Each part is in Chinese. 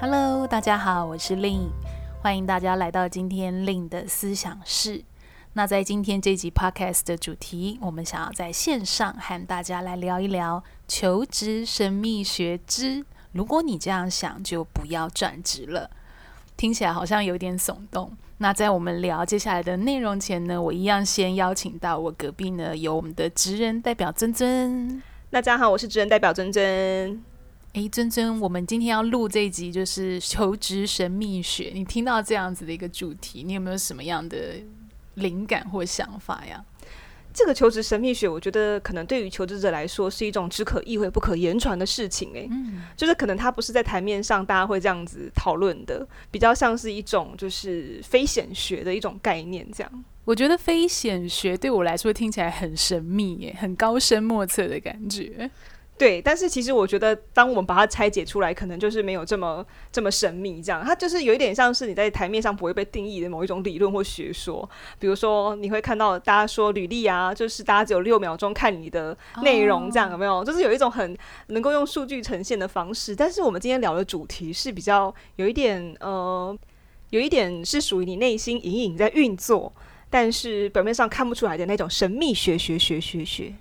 Hello，大家好，我是 Lynn，欢迎大家来到今天 Lynn 的思想室。那在今天这集 Podcast 的主题，我们想要在线上和大家来聊一聊求职神秘学之，如果你这样想，就不要转职了。听起来好像有点耸动。那在我们聊接下来的内容前呢，我一样先邀请到我隔壁呢，有我们的职人代表尊尊。大家好，我是职人代表尊尊。诶，尊尊，我们今天要录这一集就是求职神秘学。你听到这样子的一个主题，你有没有什么样的灵感或想法呀？这个求职神秘学，我觉得可能对于求职者来说是一种只可意会不可言传的事情。诶，嗯，就是可能它不是在台面上大家会这样子讨论的，比较像是一种就是非显学的一种概念这样。我觉得非显学对我来说听起来很神秘耶，很高深莫测的感觉。对，但是其实我觉得，当我们把它拆解出来，可能就是没有这么这么神秘。这样，它就是有一点像是你在台面上不会被定义的某一种理论或学说。比如说，你会看到大家说履历啊，就是大家只有六秒钟看你的内容，这样有没有？就是有一种很能够用数据呈现的方式。但是我们今天聊的主题是比较有一点呃，有一点是属于你内心隐隐在运作，但是表面上看不出来的那种神秘学学学学学。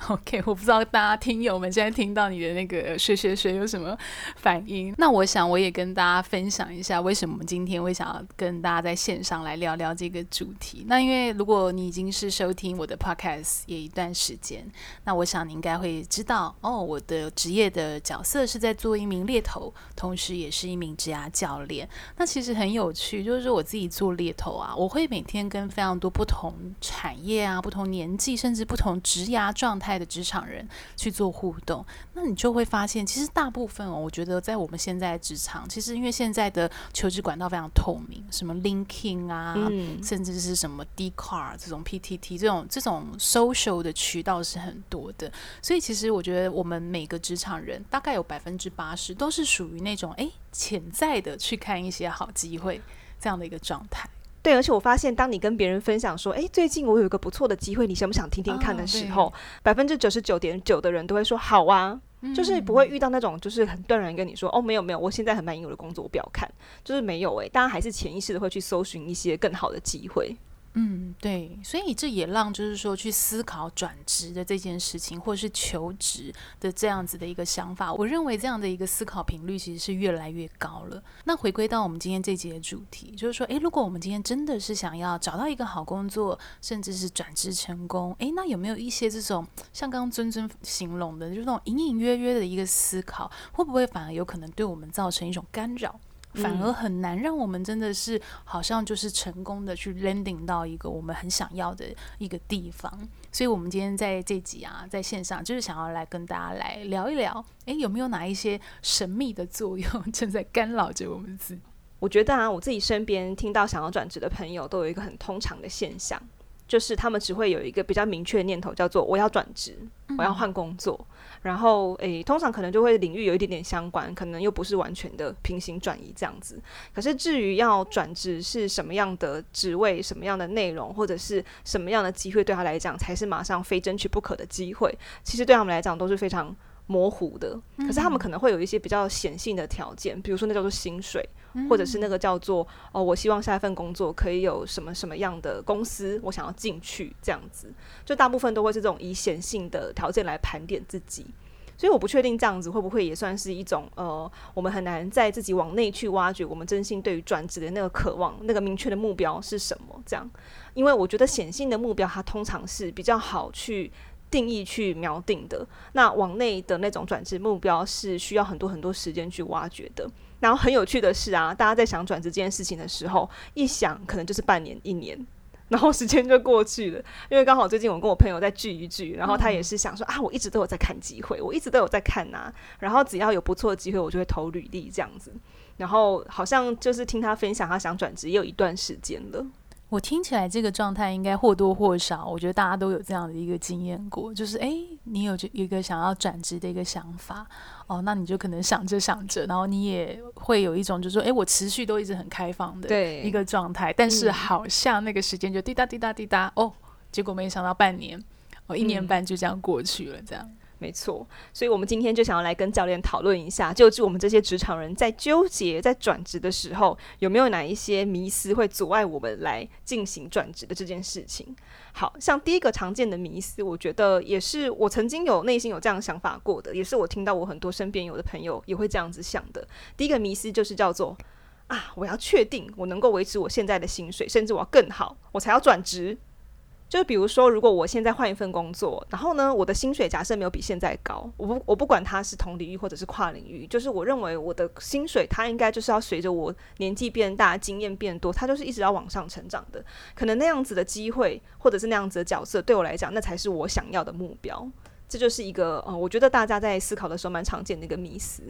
OK，我不知道大家听友们现在听到你的那个学学学有什么反应？那我想我也跟大家分享一下，为什么我们今天会想要跟大家在线上来聊聊这个主题。那因为如果你已经是收听我的 Podcast 也一段时间，那我想你应该会知道哦，我的职业的角色是在做一名猎头，同时也是一名职涯教练。那其实很有趣，就是说我自己做猎头啊，我会每天跟非常多不同产业啊、不同年纪，甚至不同职涯状态。的职场人去做互动，那你就会发现，其实大部分哦，我觉得在我们现在职场，其实因为现在的求职管道非常透明，什么 LinkedIn 啊，嗯、甚至是什么 Dcard 这种 PTT 这种这种 social 的渠道是很多的，所以其实我觉得我们每个职场人大概有百分之八十都是属于那种哎潜在的去看一些好机会这样的一个状态。对，而且我发现，当你跟别人分享说，哎，最近我有一个不错的机会，你想不想听听看的时候，百分之九十九点九的人都会说好啊，嗯、就是不会遇到那种就是很断然跟你说，哦，没有没有，我现在很满意我的工作，我不要看，就是没有哎，大家还是潜意识的会去搜寻一些更好的机会。嗯，对，所以这也让就是说去思考转职的这件事情，或是求职的这样子的一个想法。我认为这样的一个思考频率其实是越来越高了。那回归到我们今天这节的主题，就是说，诶，如果我们今天真的是想要找到一个好工作，甚至是转职成功，诶，那有没有一些这种像刚刚尊尊形容的，就是那种隐隐约约的一个思考，会不会反而有可能对我们造成一种干扰？反而很难让我们真的是好像就是成功的去 landing 到一个我们很想要的一个地方，所以我们今天在这集啊，在线上就是想要来跟大家来聊一聊，诶，有没有哪一些神秘的作用 正在干扰着我们自己？我觉得啊，我自己身边听到想要转职的朋友都有一个很通常的现象。就是他们只会有一个比较明确的念头，叫做我要转职，我要换工作。嗯、然后，诶，通常可能就会领域有一点点相关，可能又不是完全的平行转移这样子。可是，至于要转职是什么样的职位、什么样的内容，或者是什么样的机会，对他来讲才是马上非争取不可的机会，其实对他们来讲都是非常模糊的。可是，他们可能会有一些比较显性的条件，比如说那叫做薪水。或者是那个叫做哦，我希望下一份工作可以有什么什么样的公司，我想要进去这样子，就大部分都会是这种以显性的条件来盘点自己，所以我不确定这样子会不会也算是一种呃，我们很难在自己往内去挖掘我们真心对于转职的那个渴望，那个明确的目标是什么？这样，因为我觉得显性的目标它通常是比较好去定义、去瞄定的，那往内的那种转职目标是需要很多很多时间去挖掘的。然后很有趣的是啊，大家在想转职这件事情的时候，一想可能就是半年、一年，然后时间就过去了。因为刚好最近我跟我朋友在聚一聚，然后他也是想说啊，我一直都有在看机会，我一直都有在看呐、啊，然后只要有不错的机会，我就会投履历这样子。然后好像就是听他分享，他想转职也有一段时间了。我听起来这个状态应该或多或少，我觉得大家都有这样的一个经验过，就是哎，你有一个想要转职的一个想法哦，那你就可能想着想着，然后你也会有一种就是说，哎，我持续都一直很开放的一个状态，但是好像那个时间就滴答滴答滴答哦，结果没想到半年哦，一年半就这样过去了，这样。没错，所以我们今天就想要来跟教练讨论一下，就是我们这些职场人在纠结在转职的时候，有没有哪一些迷思会阻碍我们来进行转职的这件事情。好像第一个常见的迷思，我觉得也是我曾经有内心有这样想法过的，也是我听到我很多身边有的朋友也会这样子想的。第一个迷思就是叫做啊，我要确定我能够维持我现在的薪水，甚至我要更好，我才要转职。就比如说，如果我现在换一份工作，然后呢，我的薪水假设没有比现在高，我不我不管它是同领域或者是跨领域，就是我认为我的薪水它应该就是要随着我年纪变大、经验变多，它就是一直要往上成长的。可能那样子的机会或者是那样子的角色，对我来讲，那才是我想要的目标。这就是一个呃，我觉得大家在思考的时候蛮常见的一个迷思。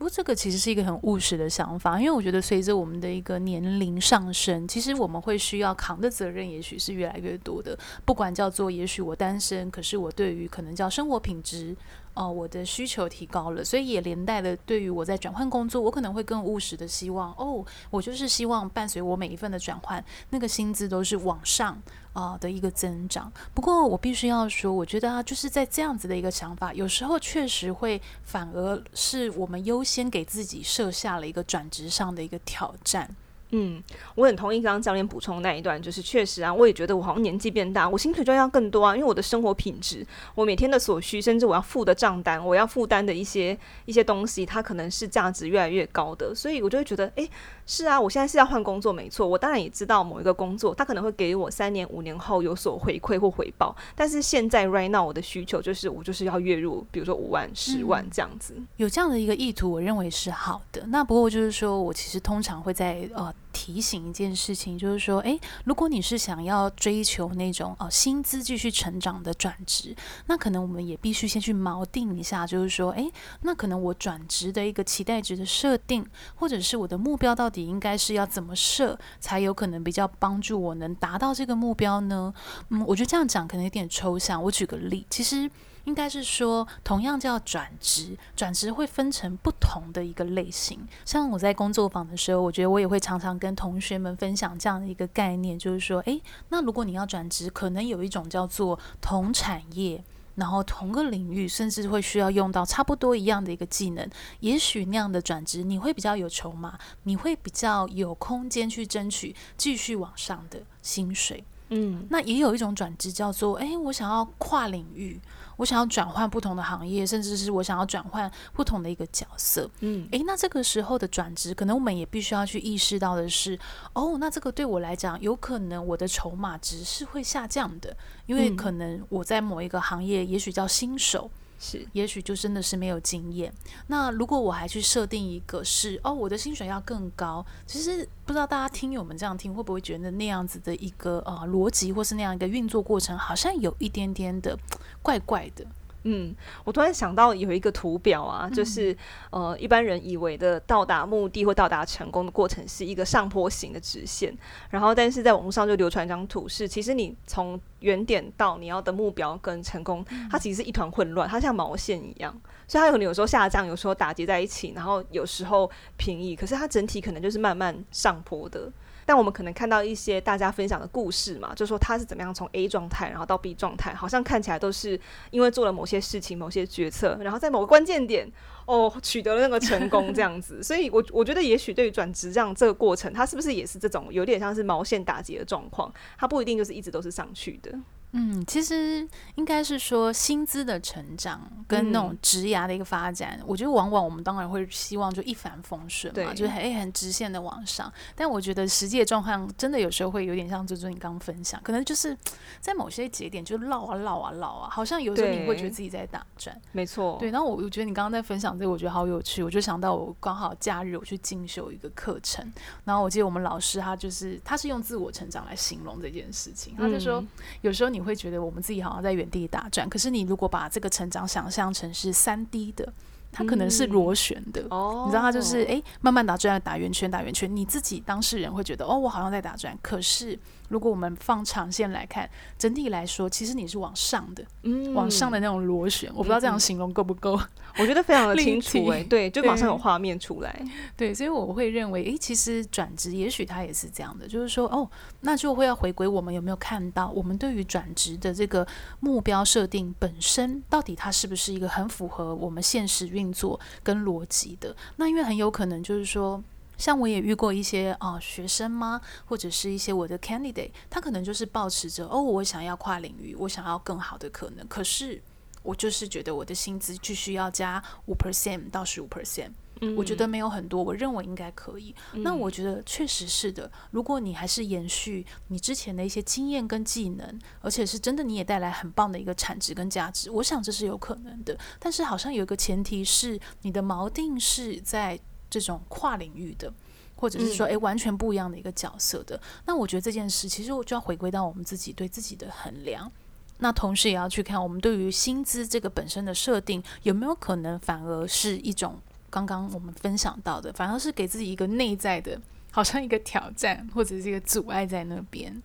不过这个其实是一个很务实的想法，因为我觉得随着我们的一个年龄上升，其实我们会需要扛的责任也许是越来越多的。不管叫做，也许我单身，可是我对于可能叫生活品质。哦，我的需求提高了，所以也连带的对于我在转换工作，我可能会更务实的希望，哦，我就是希望伴随我每一份的转换，那个薪资都是往上啊、的一个增长。不过我必须要说，我觉得啊，就是在这样子的一个想法，有时候确实会反而是我们优先给自己设下了一个转职上的一个挑战。嗯，我很同意刚刚教练补充那一段，就是确实啊，我也觉得我好像年纪变大，我薪水就要更多啊，因为我的生活品质，我每天的所需，甚至我要付的账单，我要负担的一些一些东西，它可能是价值越来越高的，所以我就会觉得，诶，是啊，我现在是要换工作，没错，我当然也知道某一个工作，它可能会给我三年、五年后有所回馈或回报，但是现在 right now 我的需求就是我就是要月入，比如说五万、十万这样子，嗯，有这样的一个意图，我认为是好的。那不过就是说我其实通常会在呃。提醒一件事情，就是说，诶，如果你是想要追求那种哦薪资继续成长的转职，那可能我们也必须先去锚定一下，就是说，诶，那可能我转职的一个期待值的设定，或者是我的目标到底应该是要怎么设，才有可能比较帮助我能达到这个目标呢？嗯，我觉得这样讲可能有点抽象。我举个例，其实。应该是说，同样叫转职，转职会分成不同的一个类型。像我在工作坊的时候，我觉得我也会常常跟同学们分享这样的一个概念，就是说，诶，那如果你要转职，可能有一种叫做同产业，然后同个领域，甚至会需要用到差不多一样的一个技能。也许那样的转职，你会比较有筹码，你会比较有空间去争取继续往上的薪水。嗯，那也有一种转职叫做，诶，我想要跨领域。我想要转换不同的行业，甚至是我想要转换不同的一个角色。嗯，诶，那这个时候的转职，可能我们也必须要去意识到的是，哦，那这个对我来讲，有可能我的筹码值是会下降的，因为可能我在某一个行业，也许叫新手。是，也许就真的是没有经验。那如果我还去设定一个是哦，我的薪水要更高，其实不知道大家听友们这样听会不会觉得那样子的一个呃逻辑，或是那样一个运作过程，好像有一点点的怪怪的。嗯，我突然想到有一个图表啊，就是呃，一般人以为的到达目的或到达成功的过程是一个上坡型的直线，然后但是在网络上就流传一张图是，其实你从原点到你要的目标跟成功，它其实是一团混乱，它像毛线一样，所以它有可能有时候下降，有时候打结在一起，然后有时候平移，可是它整体可能就是慢慢上坡的。但我们可能看到一些大家分享的故事嘛，就是说他是怎么样从 A 状态，然后到 B 状态，好像看起来都是因为做了某些事情、某些决策，然后在某个关键点哦取得了那个成功这样子。所以我，我我觉得也许对于转职这样这个过程，它是不是也是这种有点像是毛线打结的状况？它不一定就是一直都是上去的。嗯，其实应该是说薪资的成长跟那种职涯的一个发展，嗯，我觉得往往我们当然会希望就一帆风顺嘛，就是很很直线的往上。但我觉得实际的状况真的有时候会有点像，就是你刚刚分享，可能就是 在某些节点就绕啊绕啊绕啊，好像有时候你会觉得自己在打转。没错，对。然后我我觉得你刚刚在分享这个，我觉得好有趣。我就想到我刚好假日我去进修一个课程，然后我记得我们老师他就是他是用自我成长来形容这件事情，他就说，嗯，有时候你你会觉得我们自己好像在原地打转，可是你如果把这个成长想象成是三 D 的，它可能是螺旋的。哦、嗯，你知道，它就是哎、欸，慢慢打转，打圆圈，打圆圈。你自己当事人会觉得，哦，我好像在打转，可是。如果我们放长线来看，整体来说，其实你是往上的，嗯，往上的那种螺旋，我不知道这样形容够不够？我觉得非常的清楚，哎，对，就马上有画面出来。对，对，所以我会认为，诶，其实转职也许它也是这样的，就是说，哦，那就会要回归我们有没有看到，我们对于转职的这个目标设定本身，到底它是不是一个很符合我们现实运运作跟逻辑的？那因为很有可能就是说。像我也遇过一些啊、学生吗，或者是一些我的 candidate，他可能就是抱持着哦，我想要跨领域，我想要更好的可能，可是我就是觉得我的薪资继续要加五 percent 到十五 percent，我觉得没有很多，我认为应该可以。嗯、那我觉得确实是的，如果你还是延续你之前的一些经验跟技能，而且是真的你也带来很棒的一个产值跟价值，我想这是有可能的。但是好像有一个前提是你的锚定是在。这种跨领域的，或者是说，诶，完全不一样的一个角色的，嗯、那我觉得这件事其实我就要回归到我们自己对自己的衡量，那同时也要去看我们对于薪资这个本身的设定有没有可能反而是一种刚刚我们分享到的，反而是给自己一个内在的，好像一个挑战或者是一个阻碍在那边。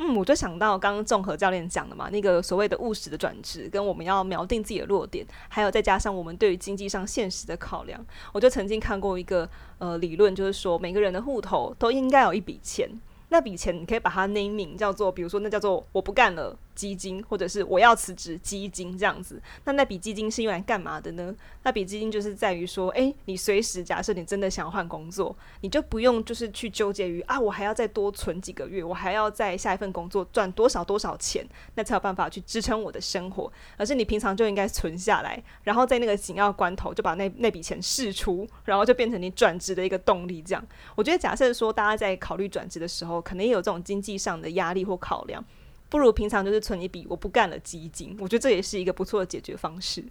嗯，我就想到刚刚综合教练讲的嘛，那个所谓的务实的转职，跟我们要锚定自己的弱点，还有再加上我们对于经济上现实的考量，我就曾经看过一个呃理论，就是说每个人的户头都应该有一笔钱，那笔钱你可以把它 name 叫做，比如说那叫做我不干了。基金，或者是我要辞职基金这样子，那那笔基金是用来干嘛的呢？那笔基金就是在于说，诶、你随时假设你真的想换工作，你就不用就是去纠结于啊，我还要再多存几个月，我还要在下一份工作赚多少多少钱，那才有办法去支撑我的生活。而是你平常就应该存下来，然后在那个紧要关头就把那那笔钱释出，然后就变成你转职的一个动力。这样，我觉得假设说大家在考虑转职的时候，可能也有这种经济上的压力或考量。不如平常就是存一笔我不干了基金，我觉得这也是一个不错的解决方式。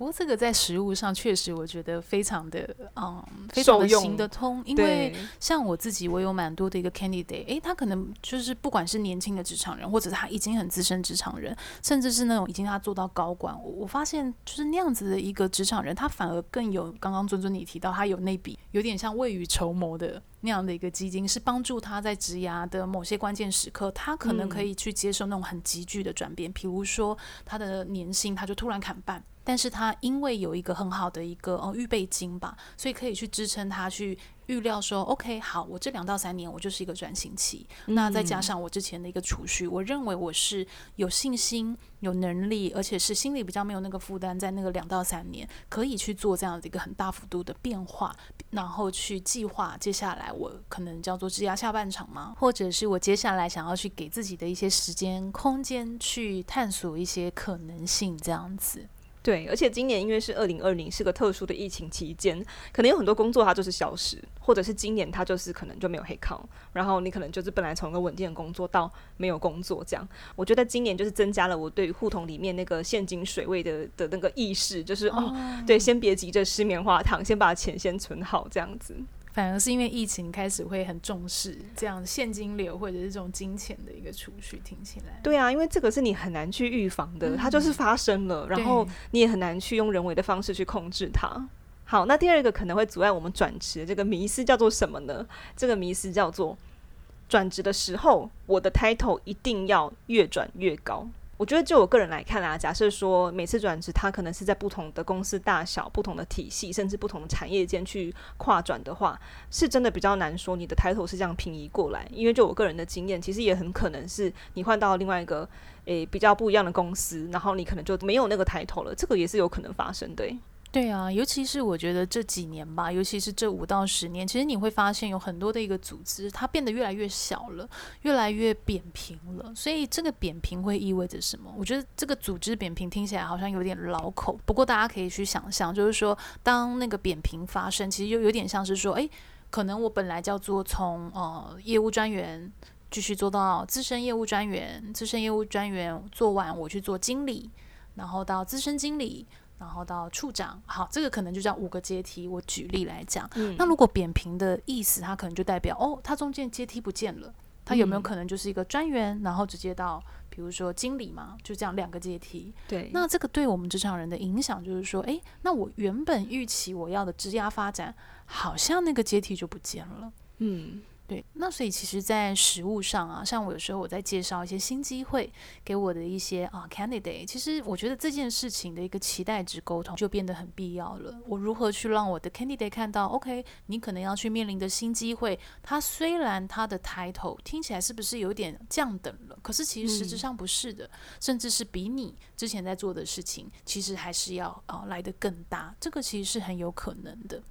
不过这个在实物上确实我觉得非常的嗯，非常的行得通，因为像我自己，我有蛮多的一个 candidate，诶，他可能就是不管是年轻的职场人，或者他已经很资深职场人，甚至是那种已经他做到高管，我我发现就是那样子的一个职场人，他反而更有刚刚尊尊你提到他有那笔有点像未雨绸缪的。那样的一个基金是帮助他在职涯的某些关键时刻，他可能可以去接受那种很急剧的转变，比如说他的年薪他就突然砍半，但是他因为有一个很好的一个呃预备金吧，所以可以去支撑他去。预料说，OK，好，我这两到三年我就是一个转型期，嗯、那再加上我之前的一个储蓄，我认为我是有信心、有能力，而且是心里比较没有那个负担，在那个两到三年可以去做这样的一个很大幅度的变化，然后去计划接下来我可能叫做质押下半场吗？或者是我接下来想要去给自己的一些时间空间去探索一些可能性，这样子。对，而且今年因为是二零二零，是个特殊的疫情期间，可能有很多工作它就是消失，或者是今年它就是可能就没有黑康，然后你可能就是本来从一个稳定的工作到没有工作这样。我觉得今年就是增加了我对于户头里面那个现金水位的的那个意识，就是哦，哦，对，先别急着吃棉花糖，先把钱先存好这样子。反而是因为疫情开始会很重视这样现金流或者是这种金钱的一个储蓄，听起来。对啊，因为这个是你很难去预防的，嗯、它就是发生了，然后你也很难去用人为的方式去控制它。好，那第二个可能会阻碍我们转职的这个迷思叫做什么呢？这个迷思叫做转职的时候，我的 title 一定要越转越高。我觉得，就我个人来看啊，假设说每次转职，它可能是在不同的公司大小、不同的体系，甚至不同的产业间去跨转的话，是真的比较难说你的抬头是这样平移过来。因为就我个人的经验，其实也很可能是你换到另外一个诶比较不一样的公司，然后你可能就没有那个抬头了，这个也是有可能发生的。对啊，尤其是我觉得这几年吧，尤其是这五到十年，其实你会发现有很多的一个组织，它变得越来越小了，越来越扁平了。所以这个扁平会意味着什么？我觉得这个组织扁平听起来好像有点老口，不过大家可以去想象，就是说当那个扁平发生，其实就有点像是说，诶，可能我本来叫做从呃业务专员继续做到资深业务专员，资深业务专员做完我去做经理，然后到资深经理。然后到处长，好，这个可能就叫五个阶梯。我举例来讲，嗯，那如果扁平的意思，它可能就代表哦，它中间阶梯不见了，它有没有可能就是一个专员，然后直接到比如说经理嘛，就这样两个阶梯。对，那这个对我们职场人的影响就是说，诶，那我原本预期我要的职涯发展，好像那个阶梯就不见了。嗯。对，那所以其实，在实务上啊，像我有时候我在介绍一些新机会给我的一些啊 candidate，其实我觉得这件事情的一个期待值沟通就变得很必要了。我如何去让我的 candidate 看到，OK，你可能要去面临的新机会，它虽然它的 title 听起来是不是有点降等了，可是其实实质上不是的，嗯、甚至是比你之前在做的事情，其实还是要啊来得更大，这个其实是很有可能的。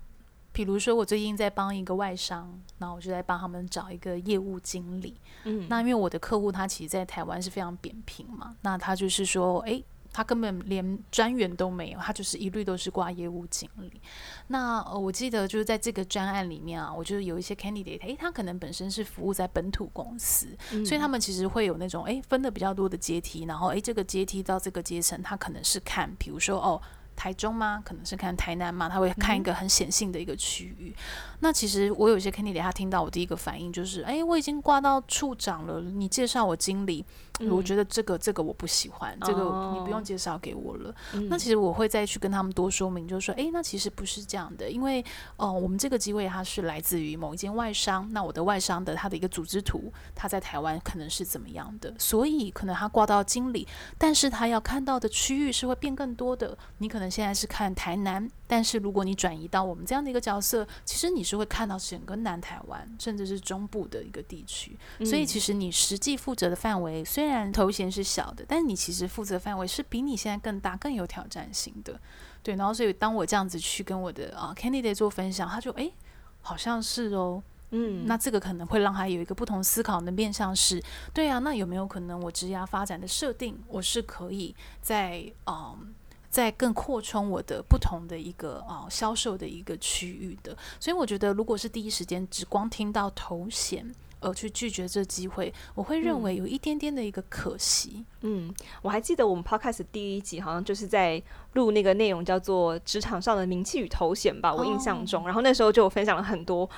比如说，我最近在帮一个外商，然后我就在帮他们找一个业务经理。嗯，那因为我的客户他其实，在台湾是非常扁平嘛，那他就是说，诶，他根本连专员都没有，他就是一律都是挂业务经理。那呃，我记得就是在这个专案里面啊，我就有一些 candidate，诶，他可能本身是服务在本土公司，嗯，所以他们其实会有那种诶分的比较多的阶梯，然后诶这个阶梯到这个阶层，他可能是看，比如说哦。台中吗？可能是看台南嘛，他会看一个很显性的一个区域。嗯、那其实我有一些 candidate，他听到我第一个反应就是：哎，我已经挂到处长了，你介绍我经理。嗯、我觉得这个这个我不喜欢，这个你不用介绍给我了。哦、那其实我会再去跟他们多说明，就是说，哎，那其实不是这样的，因为哦、呃，我们这个机会它是来自于某一间外商，那我的外商的他的一个组织图，他在台湾可能是怎么样的，所以可能他挂到经理，但是他要看到的区域是会变更多的。你可能现在是看台南，但是如果你转移到我们这样的一个角色，其实你是会看到整个南台湾，甚至是中部的一个地区。所以其实你实际负责的范围虽然头衔是小的，但是你其实负责范围是比你现在更大、更有挑战性的，对。然后，所以当我这样子去跟我的啊、uh, candidate 做分享，他就诶，好像是哦，嗯，那这个可能会让他有一个不同思考的面向是，对啊，那有没有可能我职涯发展的设定，我是可以在嗯，在更扩充我的不同的一个啊、uh, 销售的一个区域的。所以我觉得，如果是第一时间只光听到头衔。而去拒绝这机会，我会认为有一点点的一个可惜。嗯，我还记得我们 Podcast 第一集好像就是在录那个内容，叫做“职场上的名气与头衔”吧，我印象中。Oh. 然后那时候就分享了很多。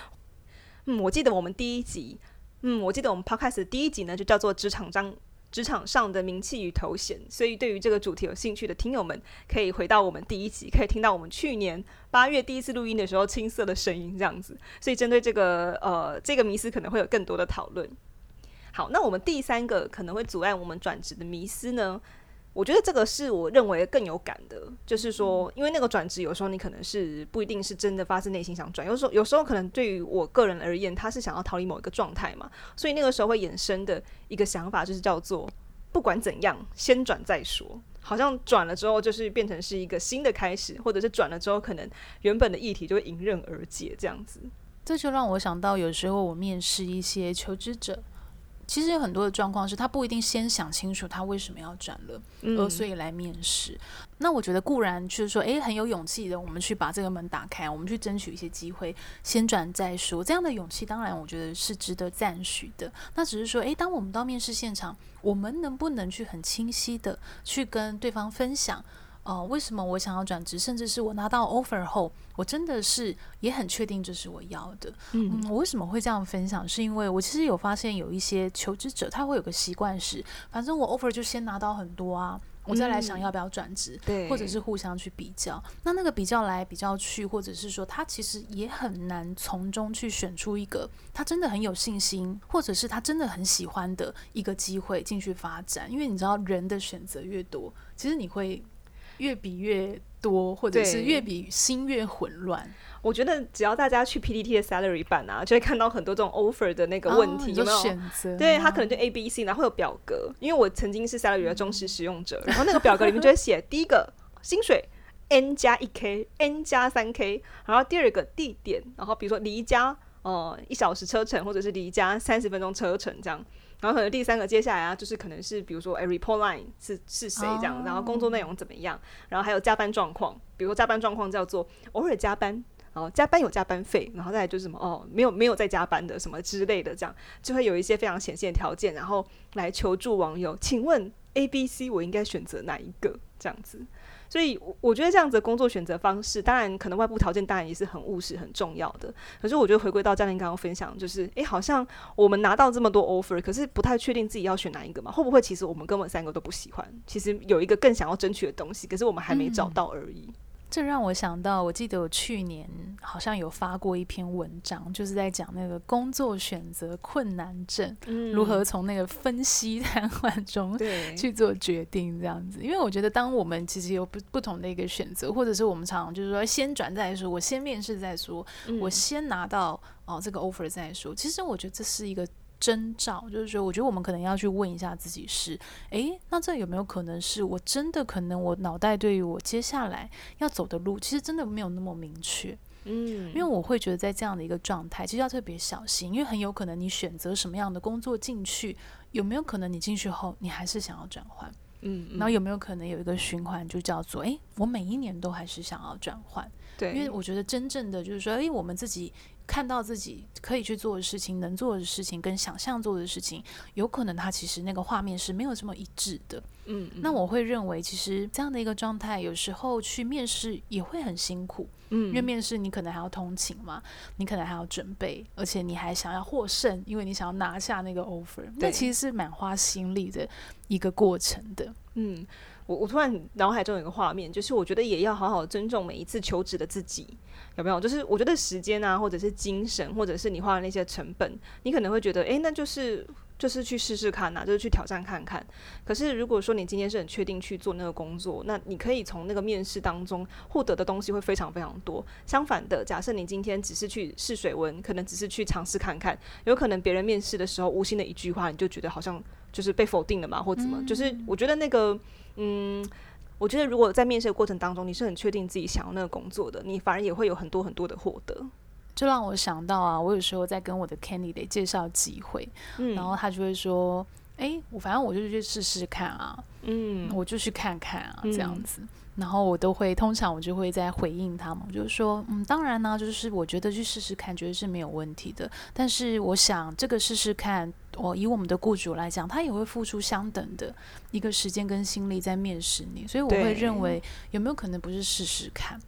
嗯，我记得我们第一集，嗯，我记得我们 Podcast 第一集呢，就叫做“职场上”。职场上的名气与头衔，所以对于这个主题有兴趣的听友们，可以回到我们第一集，可以听到我们去年八月第一次录音的时候青涩的声音这样子。所以针对这个呃这个迷思，可能会有更多的讨论。好，那我们第三个可能会阻碍我们转职的迷思呢？我觉得这个是我认为更有感的，就是说，因为那个转职有时候你可能是不一定是真的发自内心想转，有时候有时候可能对于我个人而言，他是想要逃离某一个状态嘛，所以那个时候会衍生的一个想法就是叫做不管怎样先转再说，好像转了之后就是变成是一个新的开始，或者是转了之后可能原本的议题就会迎刃而解这样子。这就让我想到有时候我面试一些求职者。其实有很多的状况是他不一定先想清楚他为什么要转了，而所以来面试。嗯、那我觉得固然就是说，诶，很有勇气的，我们去把这个门打开，我们去争取一些机会，先转再说。这样的勇气当然我觉得是值得赞许的。那只是说，诶，当我们到面试现场，我们能不能去很清晰的去跟对方分享？哦、呃，为什么我想要转职？甚至是我拿到 offer 后，我真的是也很确定这是我要的。嗯，嗯，我为什么会这样分享？是因为我其实有发现有一些求职者，他会有个习惯是，反正我 offer 就先拿到很多啊，我再来想要不要转职，嗯、对，或者是互相去比较。那那个比较来比较去，或者是说他其实也很难从中去选出一个他真的很有信心，或者是他真的很喜欢的一个机会进去发展。因为你知道，人的选择越多，其实你会。越比越多，或者是越比心越混乱。我觉得只要大家去 PPT 的 Salary 版啊，就会看到很多这种 offer 的那个问题，哦、有没有选择？对，他可能就 A、B、C，然后会有表格。因为我曾经是 Salary 的忠实使用者，嗯、然后那个表格里面就会写 第一个薪水 N 加一 K，N 加三 K，然后第二个地点，然后比如说离家呃一小时车程，或者是离家三十分钟车程这样。然后可能第三个接下来啊，就是可能是比如说，哎，report line 是是谁这样，然后工作内容怎么样，然后还有加班状况，比如说加班状况叫做偶尔加班，然后加班有加班费，然后再来就是什么哦，没有没有在加班的什么之类的，这样就会有一些非常显现的条件，然后来求助网友，请问 A、B、C，我应该选择哪一个？这样子。所以，我觉得这样子的工作选择方式，当然可能外部条件当然也是很务实、很重要的。可是，我觉得回归到教练刚刚分享，就是，诶，好像我们拿到这么多 offer，可是不太确定自己要选哪一个嘛？会不会其实我们根本三个都不喜欢？其实有一个更想要争取的东西，可是我们还没找到而已。嗯这让我想到，我记得我去年好像有发过一篇文章，就是在讲那个工作选择困难症，嗯、如何从那个分析瘫痪中 去做决定这样子。因为我觉得，当我们其实有不不同的一个选择，或者是我们常常就是说先转再说，我先面试再说，嗯、我先拿到哦这个 offer 再说。其实我觉得这是一个。征兆就是说，我觉得我们可能要去问一下自己是，诶，那这有没有可能是我真的可能我脑袋对于我接下来要走的路，其实真的没有那么明确，嗯，因为我会觉得在这样的一个状态，其实要特别小心，因为很有可能你选择什么样的工作进去，有没有可能你进去后你还是想要转换，嗯，嗯，然后有没有可能有一个循环，就叫做，诶，我每一年都还是想要转换，对，因为我觉得真正的就是说，诶，我们自己。看到自己可以去做的事情，能做的事情，跟想象做的事情，有可能他其实那个画面是没有这么一致的。嗯，嗯，那我会认为，其实这样的一个状态，有时候去面试也会很辛苦。嗯，因为面试你可能还要通勤嘛，你可能还要准备，而且你还想要获胜，因为你想要拿下那个 offer，那其实是蛮花心力的一个过程的。嗯。我我突然脑海中有一个画面，就是我觉得也要好好尊重每一次求职的自己，有没有？就是我觉得时间啊，或者是精神，或者是你花的那些成本，你可能会觉得，诶，那就是就是去试试看呐、就是去挑战看看。可是如果说你今天是很确定去做那个工作，那你可以从那个面试当中获得的东西会非常非常多。相反的，假设你今天只是去试水温，可能只是去尝试看看，有可能别人面试的时候无心的一句话，你就觉得好像就是被否定了嘛，或怎么？嗯、就是我觉得那个。嗯，我觉得如果在面试的过程当中，你是很确定自己想要那个工作的，你反而也会有很多很多的获得。就让我想到啊，我有时候在跟我的 candidate 介绍机会，嗯，然后他就会说：“哎，我反正我就去试试看啊，嗯，我就去看看啊，这样子。嗯”然后我都会，通常我就会在回应他们，就是说，嗯，当然呢，就是我觉得去试试看，绝对是没有问题的。但是我想，这个试试看，我以我们的雇主来讲，他也会付出相等的一个时间跟心力在面试你，所以我会认为，有没有可能不是试试看？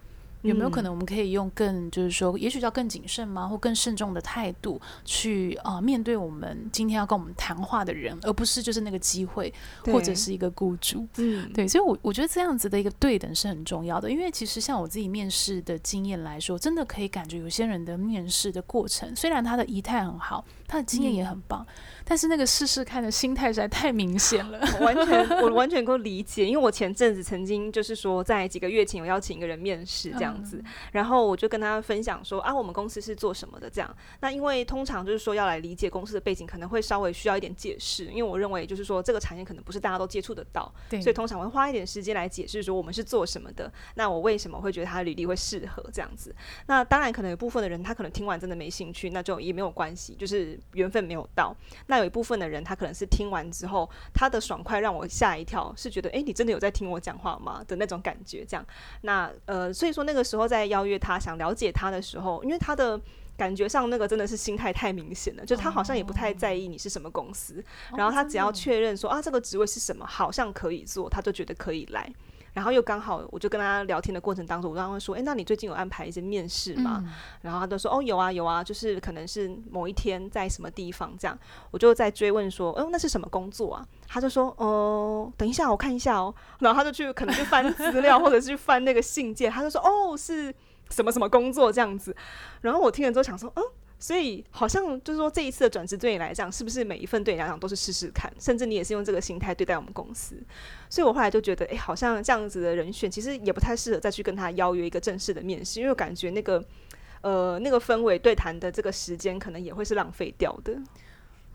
有没有可能我们可以用更，就是说，也许叫更谨慎吗，或更慎重的态度去啊、呃、面对我们今天要跟我们谈话的人，而不是就是那个机会或者是一个雇主。嗯，对，所以我我觉得这样子的一个对等是很重要的，因为其实像我自己面试的经验来说，真的可以感觉有些人的面试的过程，虽然他的仪态很好，他的经验也很棒。嗯但是那个试试看的心态实在太明显了，我完全我完全能够理解，因为我前阵子曾经就是说在几个月前我邀请一个人面试这样子，嗯、然后我就跟他分享说啊，我们公司是做什么的这样。那因为通常就是说要来理解公司的背景，可能会稍微需要一点解释，因为我认为就是说这个产业可能不是大家都接触得到，对，所以通常会花一点时间来解释说我们是做什么的，那我为什么会觉得他的履历会适合这样子。那当然可能有部分的人他可能听完真的没兴趣，那就也没有关系，就是缘分没有到。那有一部分的人，他可能是听完之后，他的爽快让我吓一跳，是觉得，诶，你真的有在听我讲话吗？的那种感觉，这样。那呃，所以说那个时候在邀约他，想了解他的时候，因为他的感觉上那个真的是心态太明显了，就他好像也不太在意你是什么公司，然后他只要确认说啊，这个职位是什么，好像可以做，他就觉得可以来。然后又刚好，我就跟他聊天的过程当中，我刚刚说，诶，那你最近有安排一些面试吗？嗯、然后他就说，哦，有啊，有啊，就是可能是某一天在什么地方这样。我就在追问说，哦，那是什么工作啊？他就说，哦、呃，等一下，我看一下哦。然后他就去可能去翻资料，或者是去翻那个信件，他就说，哦，是什么什么工作这样子。然后我听了之后想说，嗯。所以好像就是说，这一次的转职对你来讲，是不是每一份对你来讲都是试试看？甚至你也是用这个心态对待我们公司。所以我后来就觉得，哎，好像这样子的人选，其实也不太适合再去跟他邀约一个正式的面试，因为我感觉那个呃那个氛围对谈的这个时间，可能也会是浪费掉的。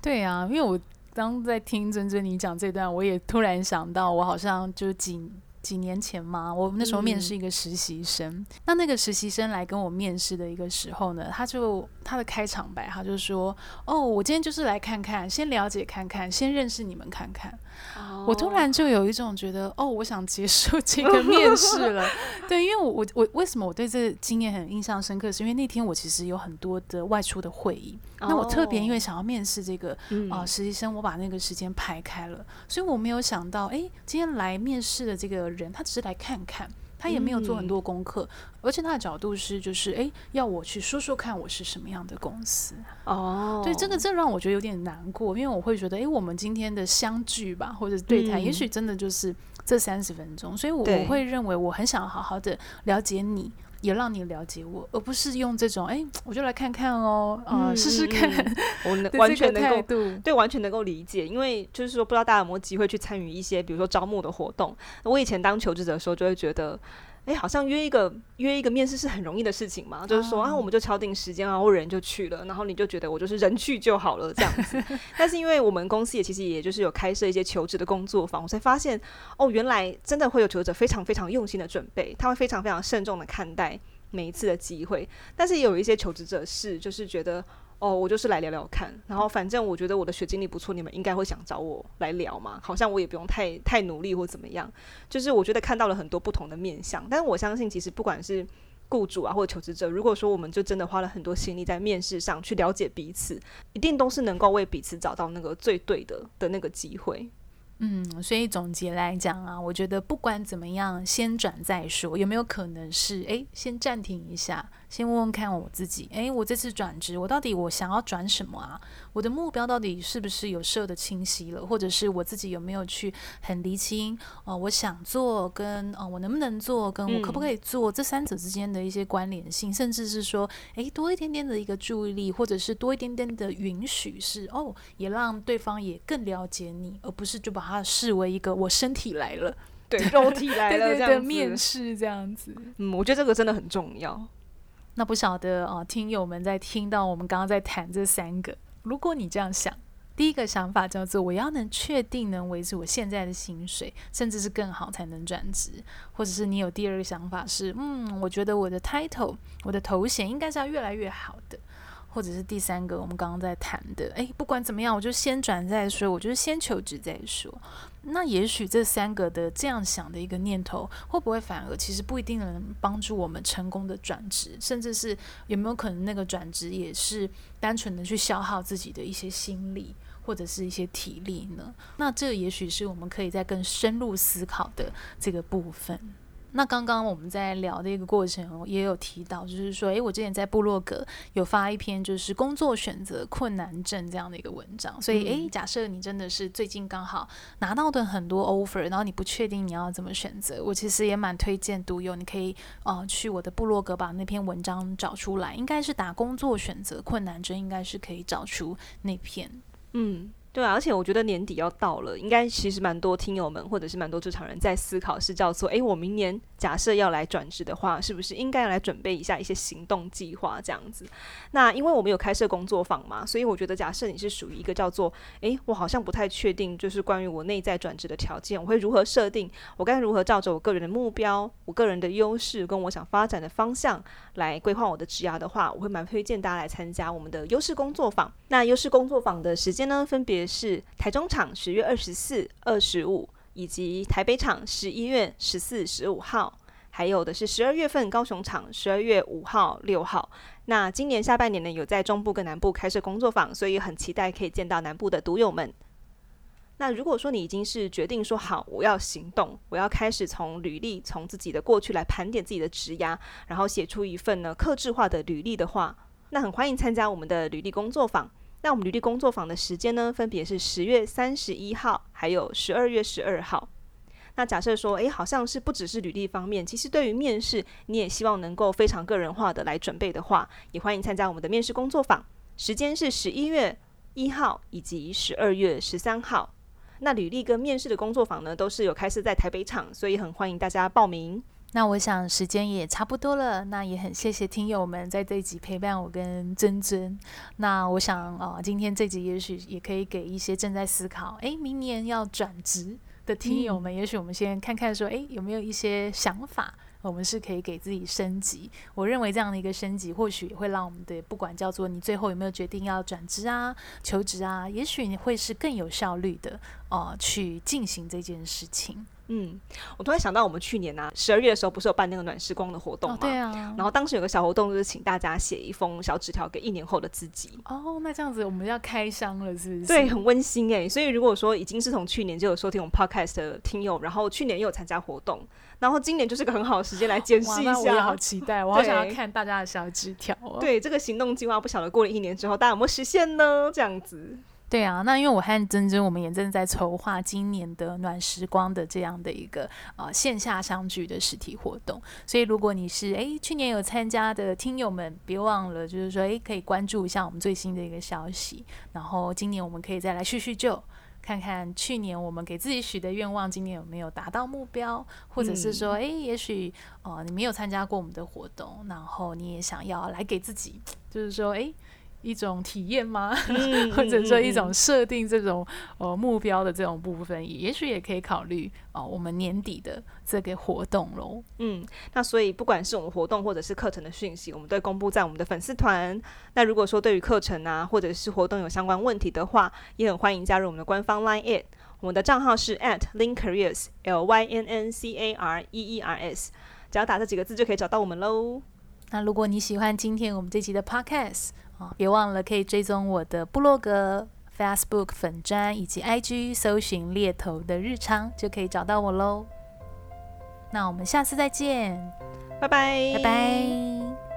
对啊，因为我刚在听珍珍你讲这段，我也突然想到，我好像就仅。几年前嘛，我那时候面试一个实习生，嗯、那那个实习生来跟我面试的一个时候呢，他就他的开场白，他就说：“哦，我今天就是来看看，先了解看看，先认识你们看看。哦”我突然就有一种觉得，哦，我想结束 这个面试了。对，因为我我我为什么我对这个经验很印象深刻，是因为那天我其实有很多的外出的会议。那我特别因为想要面试这个啊、嗯。呃、实习生，我把那个时间排开了，所以我没有想到，哎，今天来面试的这个人，他只是来看看。他也没有做很多功课，嗯、而且他的角度是，就是哎，要我去说说看我是什么样的公司。哦。对，这个这让我觉得有点难过，因为我会觉得，哎，我们今天的相聚吧，或者对谈，嗯、也许真的就是这三十分钟，所以我我会认为我很想好好的了解你，也让你了解我，而不是用这种哎，我就来看看哦，啊、呃，试试看。我能完全能够对，完全能够理解，因为就是说，不知道大家有没有机会去参与一些，比如说招募的活动。我以前当求职者的时候，就会觉得，哎，好像约一个约一个面试是很容易的事情嘛，就是说啊，我们就敲定时间，然后人就去了，然后你就觉得我就是人去就好了这样子。但是因为我们公司也其实也就是有开设一些求职的工作坊，我才发现哦，原来真的会有求职者非常非常用心的准备，他会非常非常慎重的看待。每一次的机会，但是也有一些求职者是，就是觉得，哦，我就是来聊聊看，然后反正我觉得我的学经历不错，你们应该会想找我来聊嘛，好像我也不用太太努力或怎么样，就是我觉得看到了很多不同的面向，但是我相信，其实不管是雇主啊或者求职者，如果说我们就真的花了很多心力在面试上去了解彼此，一定都是能够为彼此找到那个最对的的那个机会。嗯，所以总结来讲啊，我觉得不管怎么样，先转再说，有没有可能是诶，先暂停一下。先问问看我自己，诶，我这次转职，我到底我想要转什么啊？我的目标到底是不是有设的清晰了？或者是我自己有没有去很厘清？哦、呃，我想做跟哦、呃，我能不能做，跟我可不可以做、嗯、这三者之间的一些关联性，甚至是说，诶，多一点点的一个注意力，或者是多一点点的允许是，是哦，也让对方也更了解你，而不是就把它视为一个我身体来了，对，肉体来了 这样的面试这样子。嗯，我觉得这个真的很重要。那不晓得啊，听友们在听到我们刚刚在谈这三个，如果你这样想，第一个想法叫做我要能确定能维持我现在的薪水，甚至是更好才能转职，或者是你有第二个想法是，嗯，我觉得我的 title，我的头衔应该是要越来越好的。或者是第三个，我们刚刚在谈的，诶，不管怎么样，我就先转再说，我就是先求职再说。那也许这三个的这样想的一个念头，会不会反而其实不一定能帮助我们成功的转职，甚至是有没有可能那个转职也是单纯的去消耗自己的一些心力或者是一些体力呢？那这也许是我们可以在更深入思考的这个部分。那刚刚我们在聊的一个过程，也有提到，就是说，诶，我之前在部落格有发一篇，就是工作选择困难症这样的一个文章。所以，诶，假设你真的是最近刚好拿到的很多 offer，然后你不确定你要怎么选择，我其实也蛮推荐读友，你可以呃去我的部落格把那篇文章找出来，应该是打工作选择困难症，应该是可以找出那篇，嗯。对，而且我觉得年底要到了，应该其实蛮多听友们或者是蛮多职场人在思考，是叫做：诶，我明年假设要来转职的话，是不是应该要来准备一下一些行动计划这样子？那因为我们有开设工作坊嘛，所以我觉得假设你是属于一个叫做：诶，我好像不太确定，就是关于我内在转职的条件，我会如何设定？我该如何照着我个人的目标、我个人的优势跟我想发展的方向来规划我的职涯的话，我会蛮推荐大家来参加我们的优势工作坊。那优势工作坊的时间呢，分别是台中场十月二十四、二十五，以及台北场十一月十四、十五号，还有的是十二月份高雄场十二月五号、六号。那今年下半年呢，有在中部跟南部开设工作坊，所以很期待可以见到南部的读友们。那如果说你已经是决定说好，我要行动，我要开始从履历、从自己的过去来盘点自己的职涯，然后写出一份呢克制化的履历的话，那很欢迎参加我们的履历工作坊。那我们履历工作坊的时间呢，分别是十月三十一号，还有十二月十二号。那假设说，诶，好像是不只是履历方面，其实对于面试，你也希望能够非常个人化的来准备的话，也欢迎参加我们的面试工作坊。时间是十一月一号以及十二月十三号。那履历跟面试的工作坊呢，都是有开设在台北场，所以很欢迎大家报名。那我想时间也差不多了，那也很谢谢听友们在这一集陪伴我跟珍珍。那我想啊、呃，今天这集也许也可以给一些正在思考，哎，明年要转职的听友们，嗯、也许我们先看看说，哎，有没有一些想法？我们是可以给自己升级，我认为这样的一个升级，或许也会让我们的不管叫做你最后有没有决定要转职啊、求职啊，也许你会是更有效率的，呃去进行这件事情。嗯，我突然想到，我们去年啊，十二月的时候不是有办那个暖时光的活动吗？哦，对啊。然后当时有个小活动，就是请大家写一封小纸条给一年后的自己。哦，那这样子我们要开箱了，是不是？对，很温馨哎。所以如果说已经是从去年就有收听我们 podcast 的听友，然后去年又有参加活动，然后今年就是个很好的时间来检视一下。我也好期待，我好想要看大家的小纸条哦。对，这个行动计划不晓得过了一年之后，大家有没有实现呢？这样子。对啊，那因为我和珍珍，我们也正在筹划今年的暖时光的这样的一个呃线下相聚的实体活动，所以如果你是诶去年有参加的听友们，别忘了就是说诶可以关注一下我们最新的一个消息，然后今年我们可以再来叙叙旧，看看去年我们给自己许的愿望，今年有没有达到目标，或者是说诶也许呃你没有参加过我们的活动，然后你也想要来给自己，就是说诶。一种体验吗？嗯、或者说一种设定这种呃目标的这种部分，也许也可以考虑哦、呃。我们年底的这个活动喽。嗯，那所以不管是我们活动或者是课程的讯息，我们都会公布在我们的粉丝团。那如果说对于课程啊或者是活动有相关问题的话，也很欢迎加入我们的官方 Line，我们的账号是 at lincareers l y n n c a r e e r s，只要打这几个字就可以找到我们喽。那如果你喜欢今天我们这集的 Podcast，啊，别忘了可以追踪我的部落格、Facebook 粉砖以及 IG，搜寻猎头的日常就可以找到我喽。那我们下次再见，拜拜，拜拜。